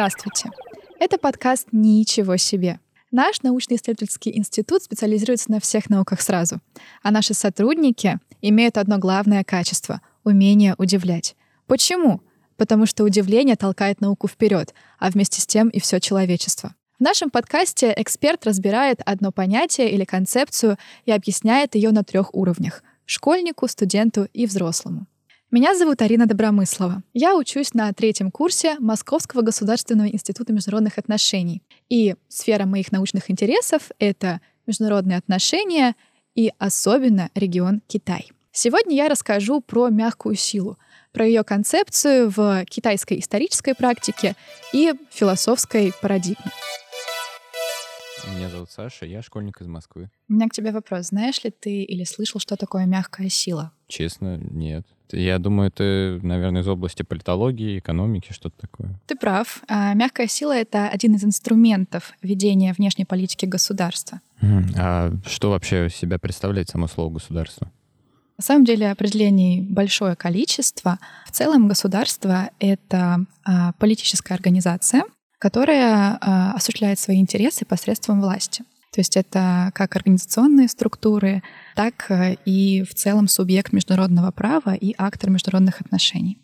Здравствуйте. Это подкаст «Ничего себе». Наш научно-исследовательский институт специализируется на всех науках сразу, а наши сотрудники имеют одно главное качество — умение удивлять. Почему? Потому что удивление толкает науку вперед, а вместе с тем и все человечество. В нашем подкасте эксперт разбирает одно понятие или концепцию и объясняет ее на трех уровнях — школьнику, студенту и взрослому. Меня зовут Арина Добромыслова. Я учусь на третьем курсе Московского государственного института международных отношений. И сфера моих научных интересов — это международные отношения и особенно регион Китай. Сегодня я расскажу про мягкую силу, про ее концепцию в китайской исторической практике и философской парадигме. Меня зовут Саша, я школьник из Москвы. У меня к тебе вопрос. Знаешь ли ты или слышал, что такое мягкая сила? Честно, нет. Я думаю, это, наверное, из области политологии, экономики, что-то такое. Ты прав. А, мягкая сила — это один из инструментов ведения внешней политики государства. А что вообще себя представляет само слово «государство»? На самом деле определений большое количество. В целом государство — это а, политическая организация, которая а, осуществляет свои интересы посредством власти. То есть это как организационные структуры, так э, и в целом субъект международного права и актор международных отношений,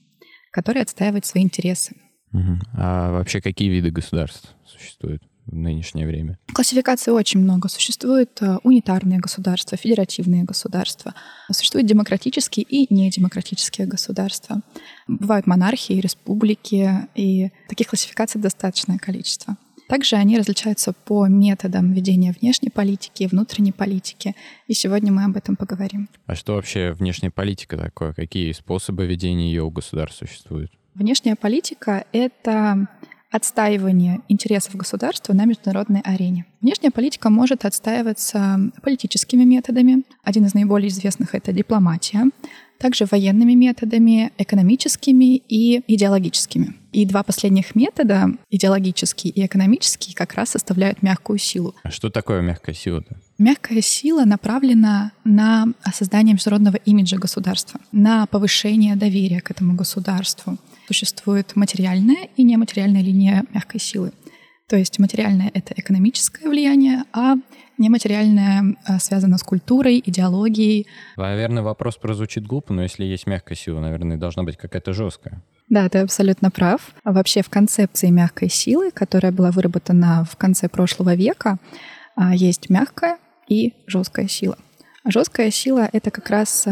который отстаивает свои интересы. Угу. А вообще какие виды государств существуют? в нынешнее время? Классификаций очень много. Существуют э, унитарные государства, федеративные государства. Существуют демократические и недемократические государства. Бывают монархии, республики, и таких классификаций достаточное количество. Также они различаются по методам ведения внешней политики и внутренней политики. И сегодня мы об этом поговорим. А что вообще внешняя политика такое? Какие способы ведения ее у государств существуют? Внешняя политика — это отстаивание интересов государства на международной арене. Внешняя политика может отстаиваться политическими методами. Один из наиболее известных — это дипломатия также военными методами, экономическими и идеологическими. И два последних метода, идеологический и экономический, как раз составляют мягкую силу. А что такое мягкая сила-то? Мягкая сила направлена на создание международного имиджа государства, на повышение доверия к этому государству. Существует материальная и нематериальная линия мягкой силы. То есть материальное — это экономическое влияние, а нематериальное а, связано с культурой, идеологией. Наверное, вопрос прозвучит глупо, но если есть мягкая сила, наверное, должна быть какая-то жесткая. Да, ты абсолютно прав. А вообще в концепции мягкой силы, которая была выработана в конце прошлого века, а, есть мягкая и жесткая сила. А жесткая сила — это как раз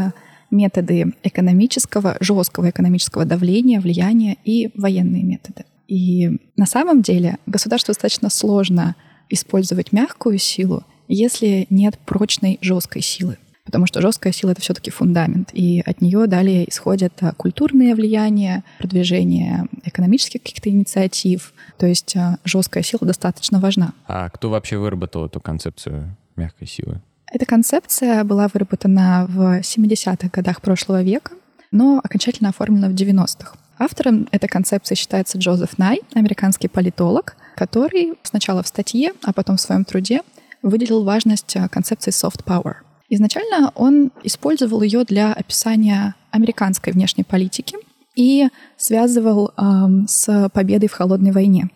методы экономического, жесткого экономического давления, влияния и военные методы. И на самом деле государству достаточно сложно использовать мягкую силу, если нет прочной жесткой силы. Потому что жесткая сила это все-таки фундамент, и от нее далее исходят а, культурные влияния, продвижение экономических каких-то инициатив. То есть а, жесткая сила достаточно важна. А кто вообще выработал эту концепцию мягкой силы? Эта концепция была выработана в 70-х годах прошлого века, но окончательно оформлена в 90-х. Автором этой концепции считается Джозеф Най, американский политолог, который сначала в статье, а потом в своем труде выделил важность э, концепции soft power. Изначально он использовал ее для описания американской внешней политики и связывал эм, с победой в холодной войне.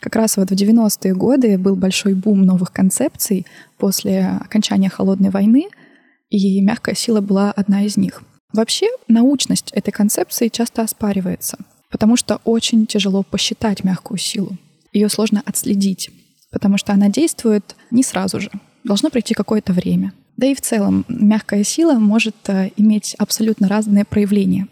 Как раз вот в 90-е годы был большой бум новых концепций после окончания холодной войны, и мягкая сила была одна из них. Вообще, научность этой концепции часто оспаривается, потому что очень тяжело посчитать мягкую силу. Ее сложно отследить, потому что она действует не сразу же. Должно пройти какое-то время. Да и в целом мягкая сила может э, иметь абсолютно разные проявления,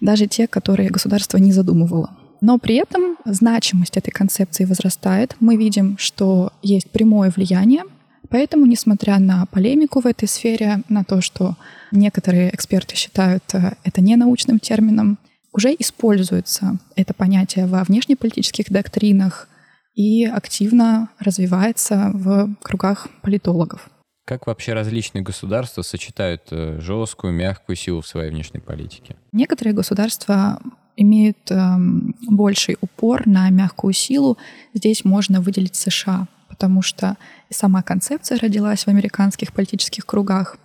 даже те, которые государство не задумывало. Но при этом значимость этой концепции возрастает. Мы видим, что есть прямое влияние Поэтому, несмотря на полемику в этой сфере, на то, что некоторые эксперты считают э, это не научным термином, уже используется это понятие во внешнеполитических доктринах и активно развивается в кругах политологов. Как вообще различные государства сочетают э, жесткую, мягкую силу в своей внешней политике? Некоторые государства имеют эм, больший упор на мягкую силу. Здесь можно выделить США потому что сама концепция родилась в американских политических кругах,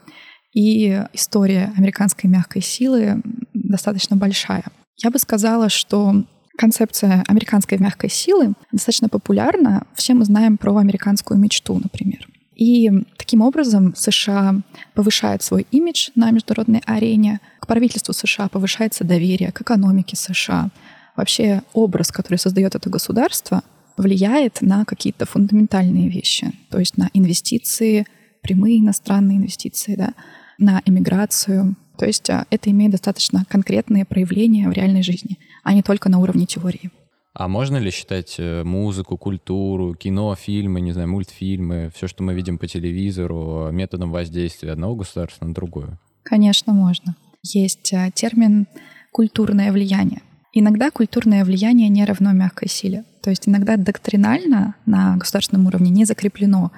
и история американской мягкой силы достаточно большая. Я бы сказала, что Концепция американской мягкой силы достаточно популярна. Все мы знаем про американскую мечту, например. И таким образом США повышает свой имидж на международной арене, к правительству США повышается доверие, к экономике США. Вообще образ, который создает это государство, влияет на какие-то фундаментальные вещи, то есть на инвестиции, прямые иностранные инвестиции, да, на эмиграцию. То есть а, это имеет достаточно конкретные проявления в реальной жизни, а не только на уровне теории. А можно ли считать э, музыку, культуру, кино, фильмы, не знаю, мультфильмы, все, что мы видим по телевизору, методом воздействия одного государства на другое? Конечно, можно. Есть э, термин «культурное влияние». Иногда культурное влияние не равно мягкой силе. То есть иногда доктринально на государственном уровне не закреплено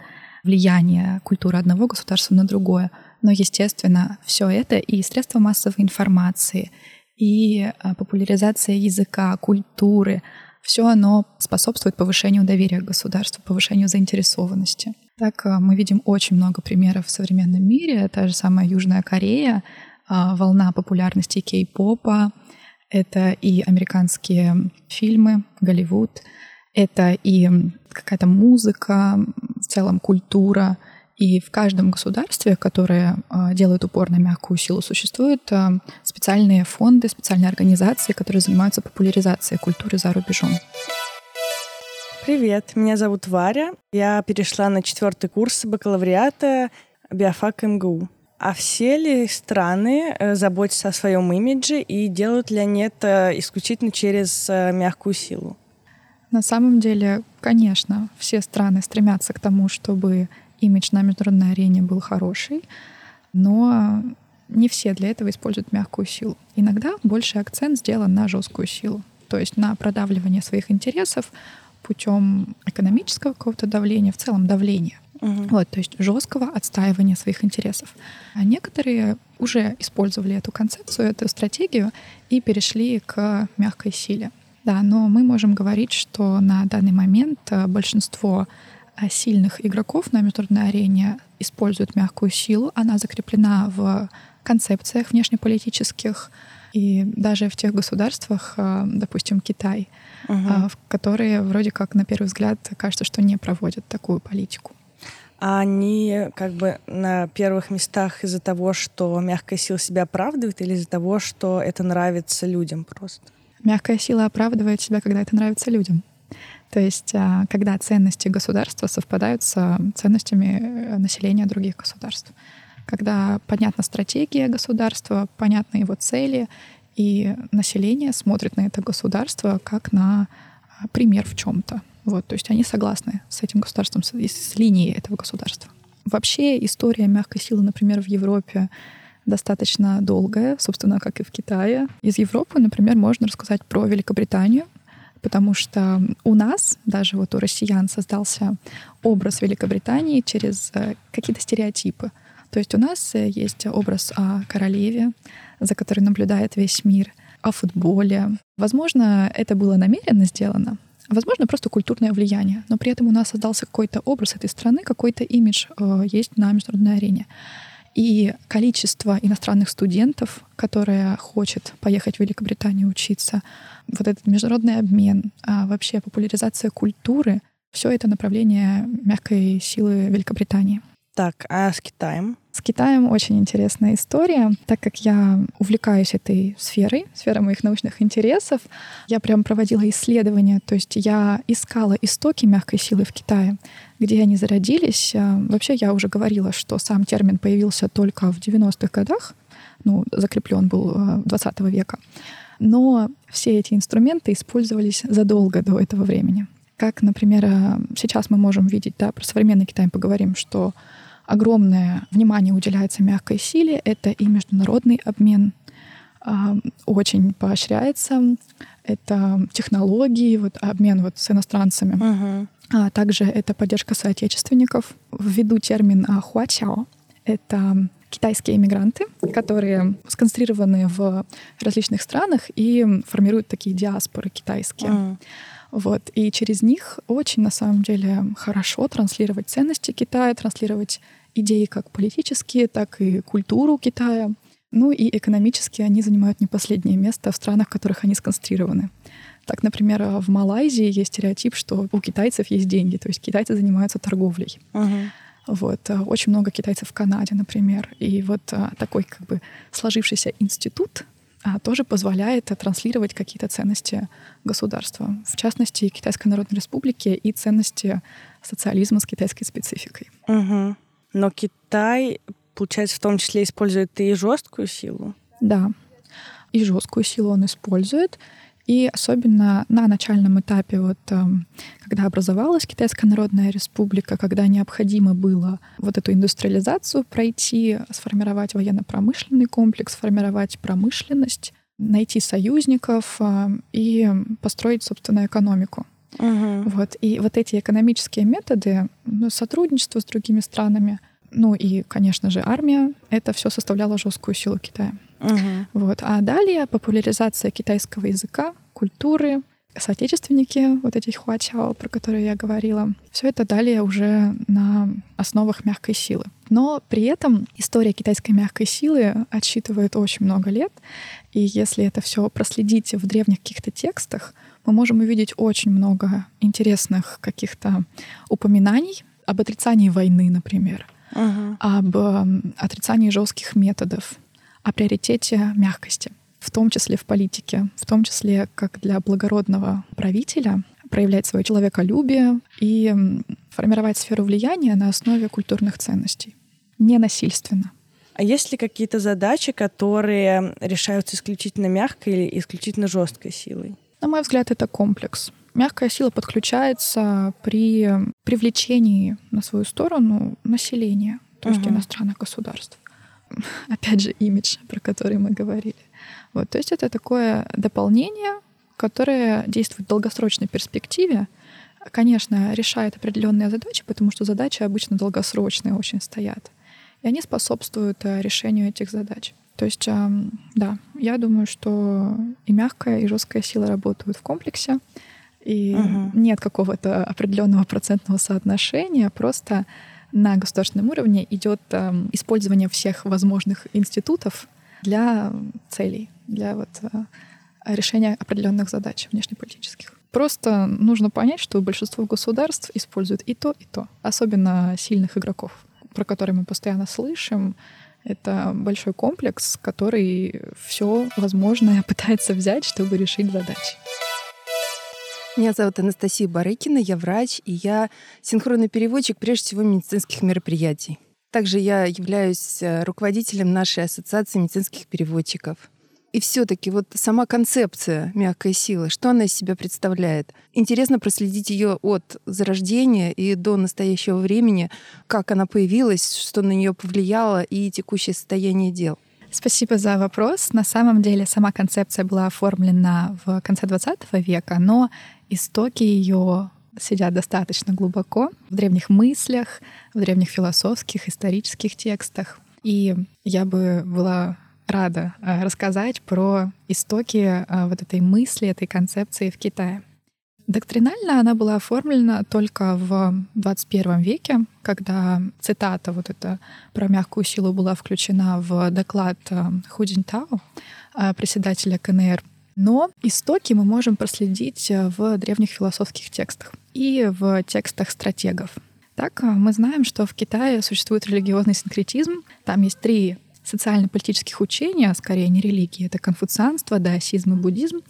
влияние культуры одного государства на другое. Но, естественно, все это и средства массовой информации, и э, популяризация языка, культуры, все оно способствует повышению доверия к государству, повышению заинтересованности. Так э, мы видим очень много примеров в современном мире. Та же самая Южная Корея, волна популярности кей-попа, это и американские фильмы, Голливуд, это и какая-то музыка, в целом культура — и в каждом государстве, которое а, делает упор на мягкую силу, существуют а, специальные фонды, специальные организации, которые занимаются популяризацией культуры за рубежом. Привет, меня зовут Варя. Я перешла на четвертый курс бакалавриата биофак МГУ. А все ли страны э, заботятся о своем имидже и делают ли они это исключительно через э, мягкую силу? На самом деле, конечно, все страны стремятся к тому, чтобы имидж на международной арене был хороший, но не все для этого используют мягкую силу. Иногда больший акцент сделан на жесткую силу, то есть на продавливание своих интересов путем экономического какого-то давления, в целом давления. Угу. Вот, то есть жесткого отстаивания своих интересов. А некоторые уже использовали эту концепцию, эту стратегию и перешли к мягкой силе. Да, но мы можем говорить, что на данный момент э, большинство а сильных игроков на международной арене используют мягкую силу. Она закреплена в концепциях внешнеполитических и даже в тех государствах, а, допустим, Китай, угу. в которые вроде как на первый взгляд кажется, что не проводят такую политику. А они как бы на первых местах из-за того, что мягкая сила себя оправдывает, или из-за того, что это нравится людям просто? Мягкая сила оправдывает себя, когда это нравится людям. То есть, а, когда ценности государства совпадают с ценностями э, населения других государств. Когда понятна стратегия государства, понятны его цели, и население смотрит на это государство как на а, пример в чем-то. Вот, то есть они согласны с этим государством, с, с линией этого государства. Вообще история мягкой силы, например, в Европе достаточно долгая, собственно, как и в Китае. Из Европы, например, можно рассказать про Великобританию, потому что у нас, даже вот у россиян, создался образ Великобритании через э, какие-то стереотипы. То есть у нас э, есть образ о королеве, за которой наблюдает весь мир, о футболе. Возможно, это было намеренно сделано, Возможно, просто культурное влияние, но при этом у нас создался какой-то образ этой страны, какой-то имидж э, есть на международной арене. И количество иностранных студентов, которые хочет поехать в Великобританию учиться, вот этот международный обмен, а вообще популяризация культуры, все это направление мягкой силы Великобритании. Так, а с Китаем? С Китаем очень интересная история. Так как я увлекаюсь этой сферой, сферой моих научных интересов, я прям проводила исследования, то есть я искала истоки мягкой силы в Китае, где они зародились. А, вообще я уже говорила, что сам термин появился только в 90-х годах, ну, закреплен был 20 а, века. Но все эти инструменты использовались задолго до этого времени. Как, например, а, сейчас мы можем видеть, да, про современный Китай поговорим, что огромное внимание уделяется мягкой силе. Это и международный обмен а, очень поощряется. Это технологии, вот обмен вот с иностранцами. Uh-huh. А также это поддержка соотечественников. Введу термин а, хуачао. Это китайские иммигранты, которые сконцентрированы в различных странах и формируют такие диаспоры китайские. Uh-huh. Вот. И через них очень, на самом деле, хорошо транслировать ценности Китая, транслировать идеи как политические, так и культуру Китая. Ну и экономически они занимают не последнее место в странах, в которых они сконцентрированы. Так, например, в Малайзии есть стереотип, что у китайцев есть деньги, то есть китайцы занимаются торговлей. Мгм. Вот. э, Очень много китайцев в Канаде, например. И вот а, такой как бы сложившийся институт а, тоже позволяет а, транслировать какие-то ценности государства. В частности, Китайской Народной Республики и ценности социализма с китайской спецификой. Мгм. Но Китай, получается, в том числе использует и жесткую силу. Да. И жесткую силу он использует. И особенно на начальном этапе, вот, эм, когда образовалась Китайская Народная Республика, когда необходимо было вот эту индустриализацию пройти, сформировать военно-промышленный комплекс, сформировать промышленность, найти союзников э, и построить собственную экономику. Мгм. Вот. И вот эти экономические методы, ну, сотрудничество с другими странами, ну и, конечно же, армия, это все составляло жесткую силу Китая. Мгм. Вот. А далее популяризация китайского языка, культуры, соотечественники, вот эти хуачао, про которые я говорила, все это далее уже на основах мягкой силы. Но при этом история китайской мягкой силы отсчитывает очень много лет, и если это все проследить в древних каких-то текстах, мы можем увидеть очень много интересных каких-то упоминаний об отрицании войны, например, Мгм. об отрицании жестких методов, о приоритете мягкости, в том числе в политике, в том числе как для благородного правителя проявлять свое человеколюбие и формировать сферу влияния на основе культурных ценностей. Ненасильственно. А есть ли какие-то задачи, которые решаются исключительно мягкой или исключительно жесткой силой? На мой взгляд, это комплекс. Мягкая сила подключается при привлечении на свою сторону населения, то есть Мгм. иностранных государств. Опять же, имидж, про который мы говорили. Вот, то есть это такое дополнение, которое действует в долгосрочной перспективе. Конечно, решает определенные задачи, потому что задачи обычно долгосрочные очень стоят. И они способствуют э, решению этих задач. То есть, эм, да, я думаю, что и мягкая, и жесткая сила работают в комплексе. И Мгм. нет какого-то определенного процентного соотношения, просто на государственном уровне идет эм, использование всех возможных институтов для целей, для вот, э, решения определенных задач внешнеполитических. Просто нужно понять, что большинство государств используют и то, и то, особенно сильных игроков, про которые мы постоянно слышим. Это большой комплекс, который все возможное пытается взять, чтобы решить задачи. Меня зовут Анастасия Барыкина, я врач, и я синхронный переводчик, прежде всего, медицинских мероприятий. Также я являюсь э, руководителем нашей ассоциации медицинских переводчиков. И все-таки вот сама концепция мягкой силы, что она из себя представляет? Интересно проследить ее от зарождения и до настоящего времени, как она появилась, что на нее повлияло и текущее состояние дел. Спасибо за вопрос. На самом деле сама концепция была оформлена в конце 20 века, но истоки ее сидят достаточно глубоко в древних мыслях, в древних философских, исторических текстах. И я бы была рада э, рассказать про истоки э, вот этой мысли, этой концепции в Китае. Доктринально она была оформлена только в 21 веке, когда цитата вот эта про мягкую силу была включена в доклад э, Ху Цзиньтао, э, председателя КНР. Но истоки мы можем проследить э, в древних философских текстах и в текстах стратегов. Так, мы знаем, что в Китае существует религиозный синкретизм. Там есть три социально-политических учения, скорее не религии. Это конфуцианство, даосизм и буддизм.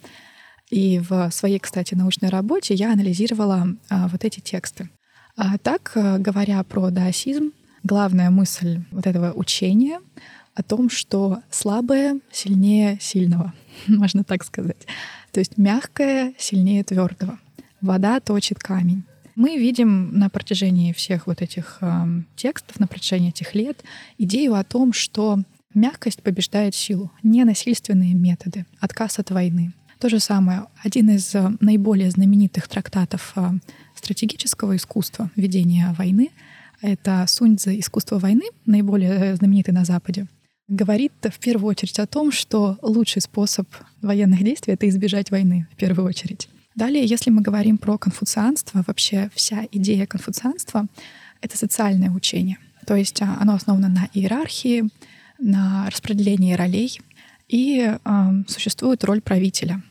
И в своей, кстати, научной работе я анализировала а, вот эти тексты. А так, а, говоря про даосизм, главная мысль вот этого учения о том, что слабое сильнее сильного, можно так сказать. То есть мягкое сильнее твердого. Вода точит камень. Мы видим на протяжении всех вот этих э, текстов, на протяжении этих лет, идею о том, что мягкость побеждает силу, ненасильственные методы, отказ от войны. То же самое, один из э, наиболее знаменитых трактатов э, стратегического искусства ведения войны, это Сунь Цзы «Искусство войны», наиболее знаменитый на Западе, говорит в первую очередь о том, что лучший способ военных действий — это избежать войны в первую очередь. Далее, если мы говорим про конфуцианство, вообще вся идея конфуцианства — это социальное учение. То есть а, оно основано на иерархии, на распределении ролей, и э, существует роль правителя,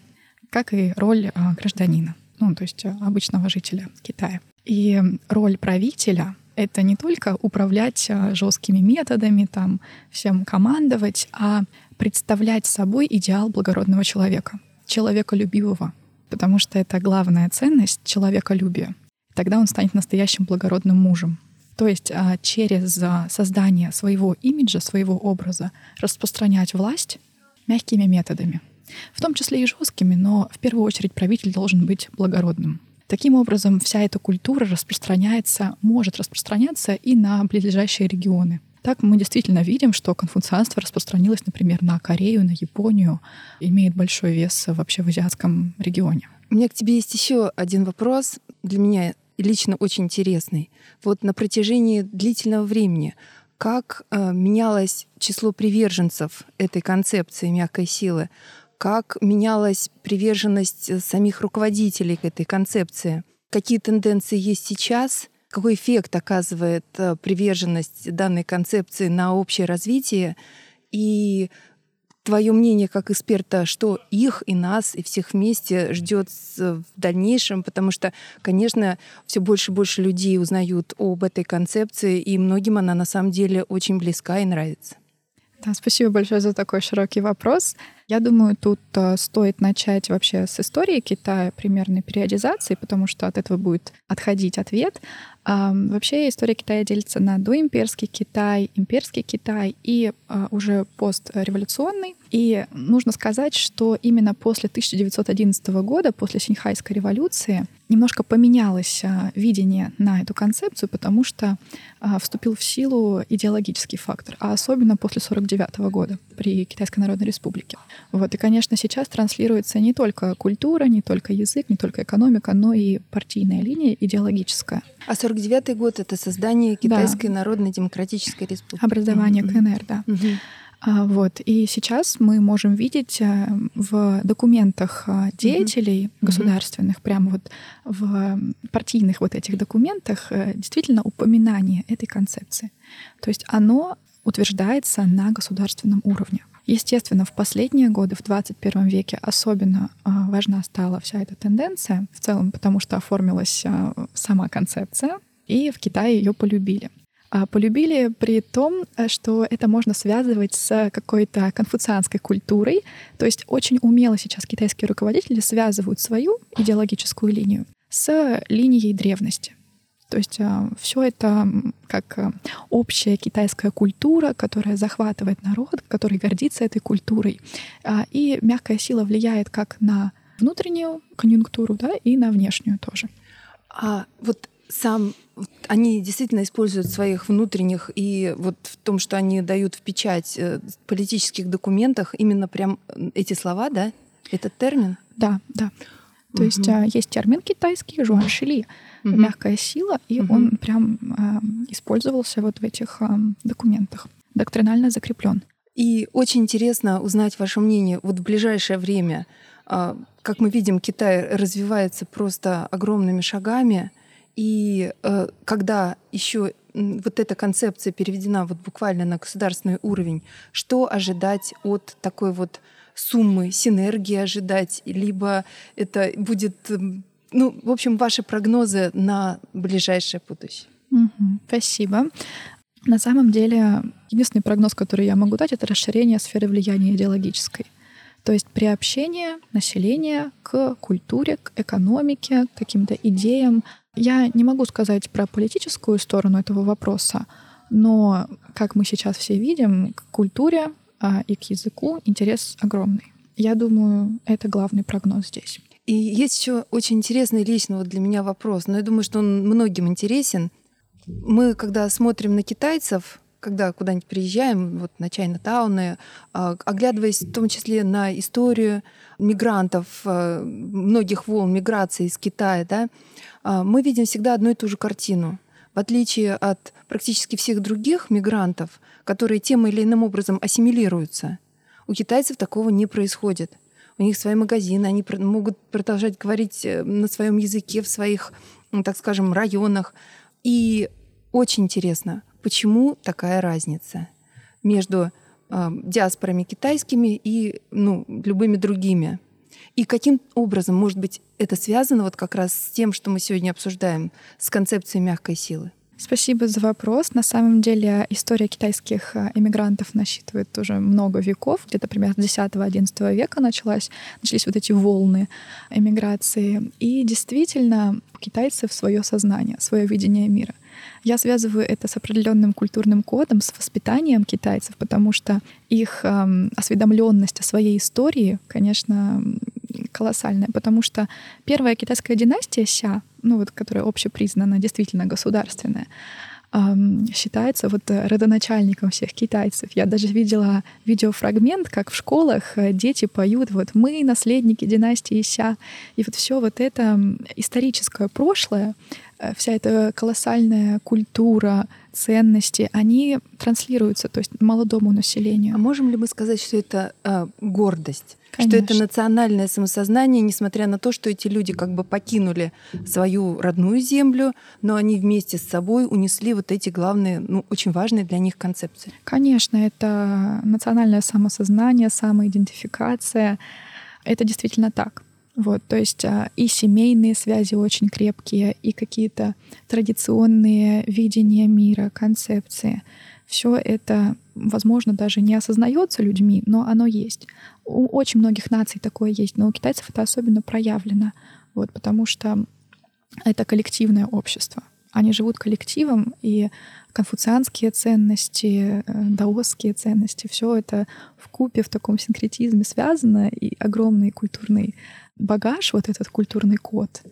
как и роль а, гражданина, ну, то есть а, обычного жителя Китая. И роль правителя — это не только управлять а, жесткими методами, там, всем командовать, а представлять собой идеал благородного человека, человеколюбивого, потому что это главная ценность — человеколюбие. Тогда он станет настоящим благородным мужем. То есть через создание своего имиджа, своего образа распространять власть мягкими методами — в том числе и жесткими, но в первую очередь правитель должен быть благородным. Таким образом, вся эта культура распространяется, может распространяться и на близлежащие регионы. Так мы действительно видим, что конфуцианство распространилось, например, на Корею, на Японию, имеет большой вес вообще в азиатском регионе. У меня к тебе есть еще один вопрос, для меня лично очень интересный. Вот на протяжении длительного времени как э, менялось число приверженцев этой концепции мягкой силы? как менялась приверженность э, самих руководителей к этой концепции, какие тенденции есть сейчас, какой эффект оказывает э, приверженность данной концепции на общее развитие и твое мнение как эксперта, что их и нас, и всех вместе ждет в дальнейшем, потому что, конечно, все больше и больше людей узнают об этой концепции, и многим она на самом деле очень близка и нравится. Да, спасибо большое за такой широкий вопрос. Я думаю, тут э, стоит начать вообще с истории Китая, примерной периодизации, потому что от этого будет отходить ответ. Вообще история Китая делится на доимперский Китай, имперский Китай и а, уже постреволюционный. И нужно сказать, что именно после 1911 года, после Синьхайской революции, немножко поменялось а, видение на эту концепцию, потому что а, вступил в силу идеологический фактор, а особенно после 1949 года при Китайской Народной Республике. Вот. И, конечно, сейчас транслируется не только культура, не только язык, не только экономика, но и партийная линия идеологическая. А 49 год — это создание Китайской да. Народной Демократической Республики. Образование mm-hmm. КНР, да. Mm-hmm. А, вот. И сейчас мы можем видеть э, в документах э, деятелей mm-hmm. государственных, прямо вот в партийных вот этих документах, э, действительно упоминание этой концепции. То есть оно утверждается на государственном уровне. Естественно, в последние годы, в 21 веке, особенно а, важна стала вся эта тенденция в целом, потому что оформилась а, сама концепция, и в Китае ее полюбили. А полюбили при том, что это можно связывать с какой-то конфуцианской культурой. То есть очень умело сейчас китайские руководители связывают свою идеологическую линию с линией древности. То есть а, все это как а, общая китайская культура, которая захватывает народ, который гордится этой культурой. А, и мягкая сила влияет как на внутреннюю конъюнктуру, да, и на внешнюю тоже. А вот сам они действительно используют своих внутренних и вот в том, что они дают в печать э, в политических документах именно прям эти слова, да, этот термин? Да, да. То угу. есть есть термин китайский жуаншили, угу. мягкая сила, и угу. он прям э, использовался вот в этих э, документах, доктринально закреплен. И очень интересно узнать ваше мнение вот в ближайшее время. Э, как мы видим, Китай развивается просто огромными шагами, и э, когда еще вот эта концепция переведена вот буквально на государственный уровень, что ожидать от такой вот суммы, синергии ожидать, либо это будет ну, в общем, ваши прогнозы на ближайшее будущее. Угу, спасибо. На самом деле, единственный прогноз, который я могу дать, это расширение сферы влияния идеологической. То есть приобщение населения к культуре, к экономике, к каким-то идеям. Я не могу сказать про политическую сторону этого вопроса, но, как мы сейчас все видим, к культуре а, и к языку интерес огромный. Я думаю, это главный прогноз здесь. И есть еще очень интересный лично вот для меня вопрос, но я думаю, что он многим интересен. Мы, когда смотрим на китайцев, когда куда-нибудь приезжаем, вот на Чайна-тауны, а, оглядываясь в том числе на историю мигрантов, а, многих волн миграции из Китая, да, мы видим всегда одну и ту же картину. В отличие от практически всех других мигрантов, которые тем или иным образом ассимилируются, у китайцев такого не происходит у них свои магазины, они могут продолжать говорить э, на своем языке в своих, так скажем, районах. И очень интересно, почему такая разница между э, диаспорами китайскими и ну, любыми другими. И каким образом, может быть, это связано вот как раз с тем, что мы сегодня обсуждаем, с концепцией мягкой силы? Спасибо за вопрос. На самом деле история китайских э, иммигрантов насчитывает уже много веков, где-то примерно с 10-11 века началась, начались вот эти волны эмиграции. И действительно, у китайцев свое сознание, свое видение мира. Я связываю это с определенным культурным кодом, с воспитанием китайцев, потому что их эм, осведомленность о своей истории, конечно, колоссальная, потому что первая китайская династия Ся, ну вот, которая общепризнана, действительно государственная, считается вот родоначальником всех китайцев. Я даже видела видеофрагмент, как в школах э, дети поют вот «Мы наследники династии Ся». И вот все вот это историческое прошлое, э, вся эта колоссальная культура, ценности, они транслируются, то есть молодому населению. А можем ли мы сказать, что это э, гордость? Конечно. Что это национальное самосознание, несмотря на то, что эти люди как бы покинули свою родную землю, но они вместе с собой унесли вот эти главные, ну, очень важные для них концепции. Конечно, это национальное самосознание, самоидентификация. Это действительно так. Вот, то есть а, и семейные связи очень крепкие, и какие-то традиционные видения мира, концепции. Все это, возможно, даже не осознается людьми, но оно есть. У очень многих наций такое есть, но у китайцев это особенно проявлено, вот, потому что это коллективное общество. Они живут коллективом, и конфуцианские ценности, э, даосские ценности, все это в купе в таком синкретизме связано, и огромный культурный багаж, вот этот культурный код,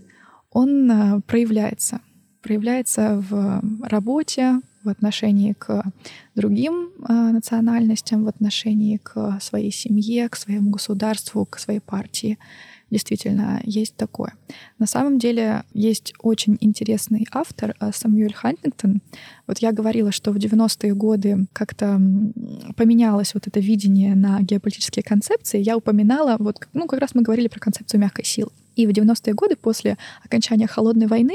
он э, проявляется. Проявляется в работе, в отношении к другим э, национальностям, в отношении к своей семье, к своему государству, к своей партии. Действительно, есть такое. На самом деле есть очень интересный автор э, Самюэль Хантингтон. Вот я говорила, что в 90-е годы как-то поменялось вот это видение на геополитические концепции. Я упоминала, вот, ну, как раз мы говорили про концепцию мягкой силы. И в 90-е годы, после окончания Холодной войны,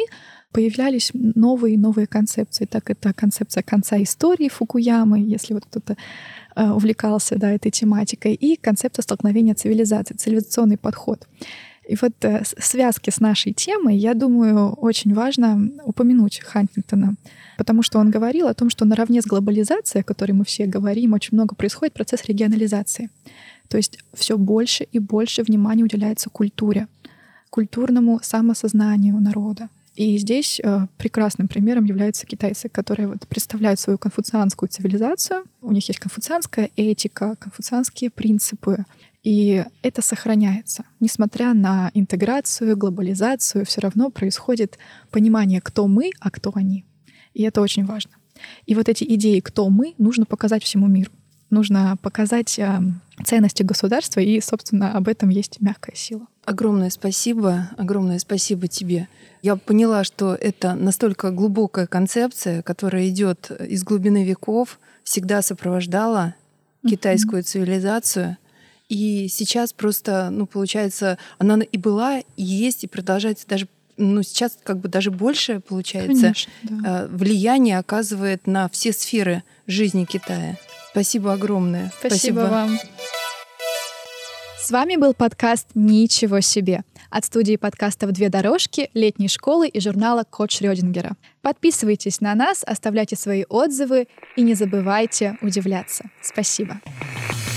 появлялись новые и новые концепции. Так это концепция конца истории Фукуямы, если вот кто-то э, увлекался да, этой тематикой, и концепция столкновения цивилизаций, цивилизационный подход. И вот э, связки с нашей темой, я думаю, очень важно упомянуть Хантингтона, потому что он говорил о том, что наравне с глобализацией, о которой мы все говорим, очень много происходит процесс регионализации. То есть все больше и больше внимания уделяется культуре, культурному самосознанию народа. И здесь э, прекрасным примером являются китайцы, которые вот представляют свою конфуцианскую цивилизацию. У них есть конфуцианская этика, конфуцианские принципы. И это сохраняется. Несмотря на интеграцию, глобализацию, все равно происходит понимание, кто мы, а кто они. И это очень важно. И вот эти идеи, кто мы, нужно показать всему миру. Нужно показать э, ценности государства, и, собственно, об этом есть мягкая сила. Огромное спасибо, огромное спасибо тебе. Я поняла, что это настолько глубокая концепция, которая идет из глубины веков, всегда сопровождала китайскую цивилизацию. И сейчас просто, ну, получается, она и была, и есть, и продолжается даже ну, сейчас как бы даже больше, получается, Конечно, да. Э, влияние оказывает на все сферы жизни Китая. Спасибо огромное. Спасибо, Спасибо вам. С вами был подкаст «Ничего себе» от студии подкастов «Две дорожки», летней школы и журнала «Кот Шрёдингера». Подписывайтесь на нас, оставляйте свои отзывы и не забывайте удивляться. Спасибо. Спасибо.